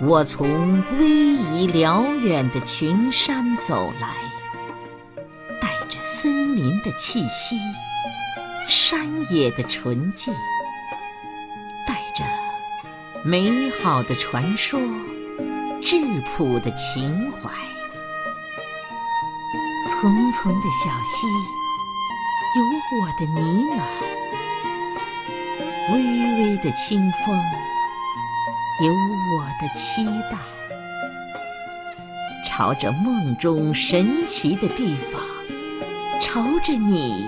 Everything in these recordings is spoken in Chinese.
我从逶迤辽远的群山走来，带着森林的气息，山野的纯净，带着美好的传说，质朴的情怀。淙淙的小溪，有我的呢喃；微微的清风。有我的期待，朝着梦中神奇的地方，朝着你，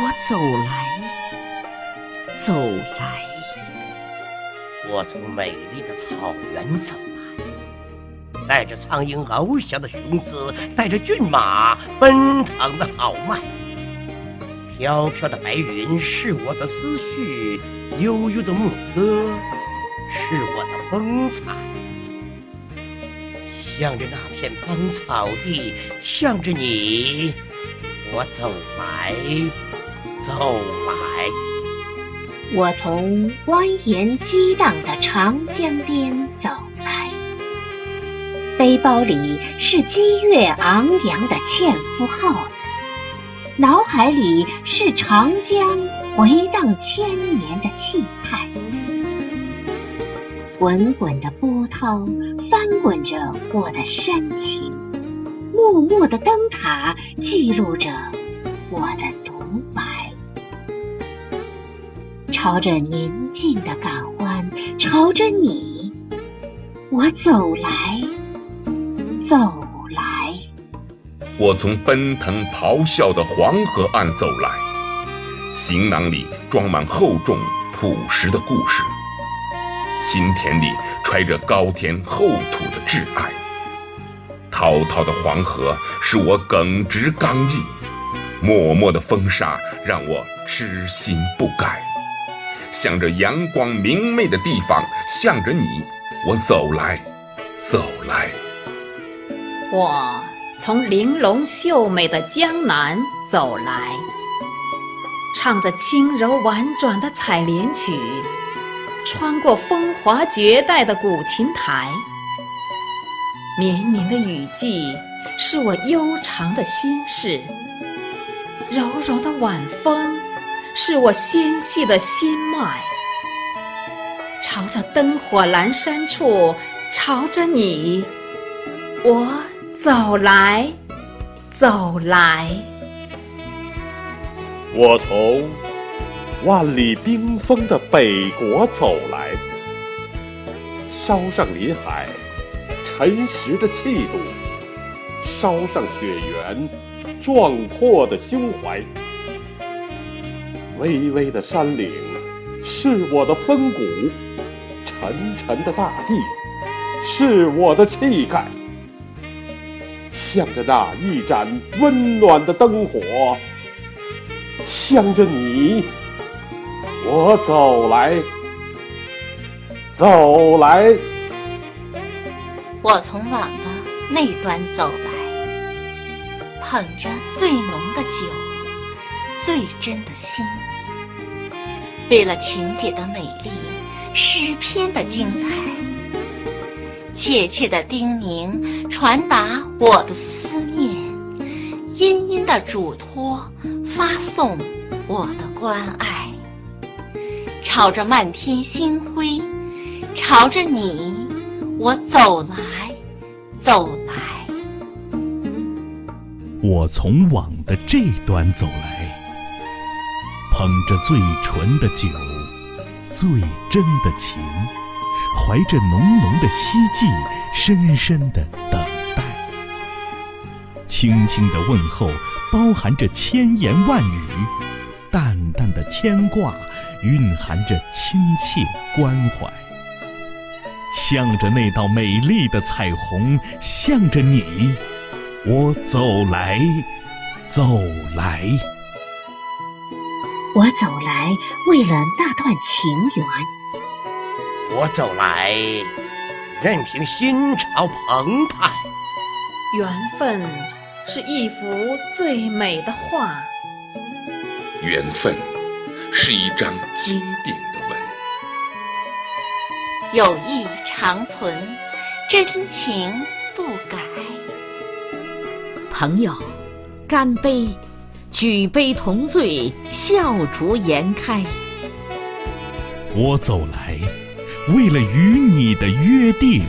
我走来，走来。我从美丽的草原走来，带着苍鹰翱翔的雄姿，带着骏马奔腾的豪迈。飘飘的白云是我的思绪，悠悠的牧歌。是我的风采，向着那片芳草地，向着你，我走来，走来。我从蜿蜒激荡的长江边走来，背包里是激越昂扬的纤夫号子，脑海里是长江回荡千年的气派。滚滚的波涛翻滚着我的深情，默默的灯塔记录着我的独白。朝着宁静的港湾，朝着你，我走来，走来。我从奔腾咆哮的黄河岸走来，行囊里装满厚重朴实的故事。心田里揣着高天厚土的挚爱，滔滔的黄河使我耿直刚毅，默默的风沙让我痴心不改。向着阳光明媚的地方，向着你，我走来，走来。我从玲珑秀美的江南走来，唱着轻柔婉转的采莲曲。穿过风华绝代的古琴台，绵绵的雨季是我悠长的心事，柔柔的晚风是我纤细的心脉。朝着灯火阑珊处，朝着你，我走来，走来。我从。万里冰封的北国走来，捎上林海沉实的气度，捎上雪原壮阔的胸怀。巍巍的山岭是我的风骨，沉沉的大地是我的气概。向着那一盏温暖的灯火，向着你。我走来，走来。我从网的那端走来，捧着最浓的酒，最真的心。为了情节的美丽，诗篇的精彩，切切的叮咛，传达我的思念，殷殷的嘱托，发送我的关爱。朝着漫天星辉，朝着你，我走来，走来。我从网的这端走来，捧着最纯的酒，最真的情，怀着浓浓的希冀，深深的等待。轻轻的问候，包含着千言万语，淡淡的牵挂。蕴含着亲切关怀，向着那道美丽的彩虹，向着你，我走来，走来。我走来，为了那段情缘。我走来，任凭心潮澎湃。缘分是一幅最美的画。缘分。是一张经典的文。友谊长存，真情不改。朋友，干杯！举杯同醉，笑逐颜开。我走来，为了与你的约定。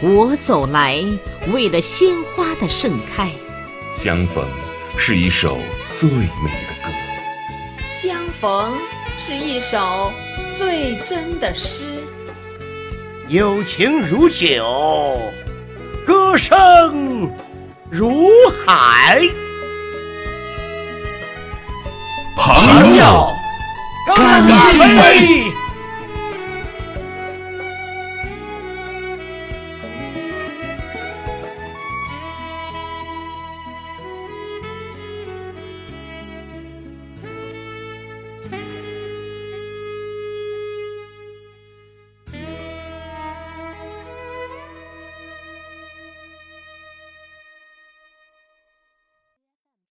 我走来，为了鲜花的盛开。相逢是一首最美的歌。相逢是一首最真的诗。友情如酒，歌声如海。朋友，干杯！